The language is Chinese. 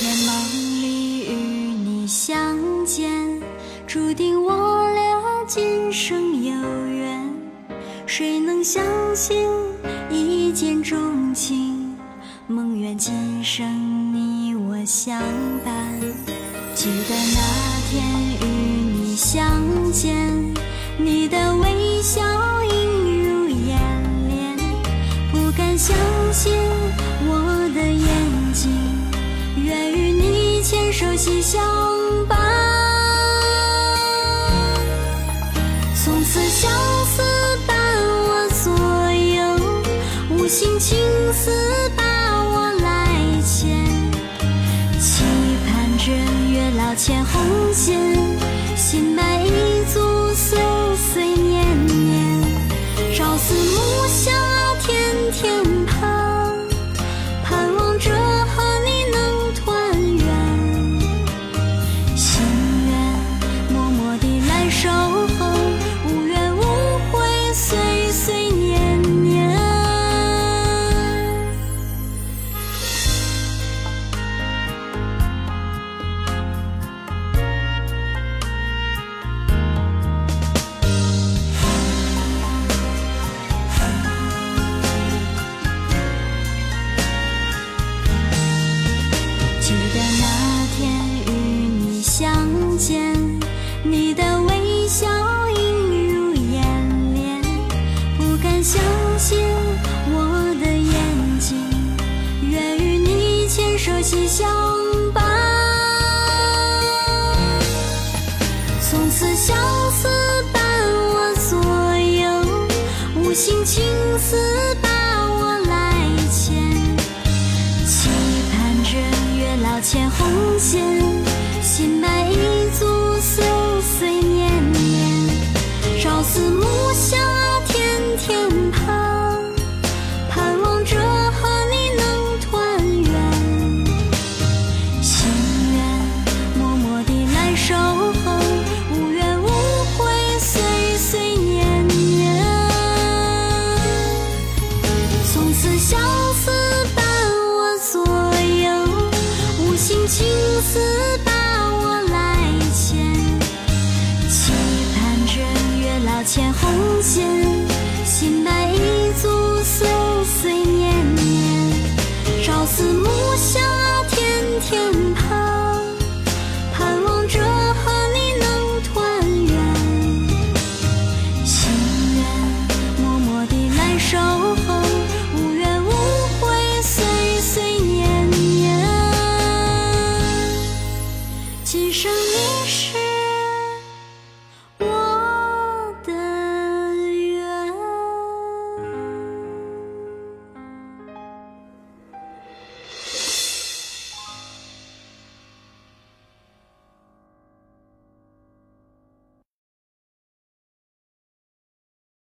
在梦里与你相见，注定我俩今生有缘。谁能相信一见钟情，梦愿今生你我相伴。记得那天与你相见。手心相伴。从此相思伴我左右，无心青丝把我来牵，期盼着月老牵红线，皆相伴。从此相思伴我左右，无心青丝把我来牵。期盼着月老牵红线，心满意足岁岁年年。朝思暮。今生你是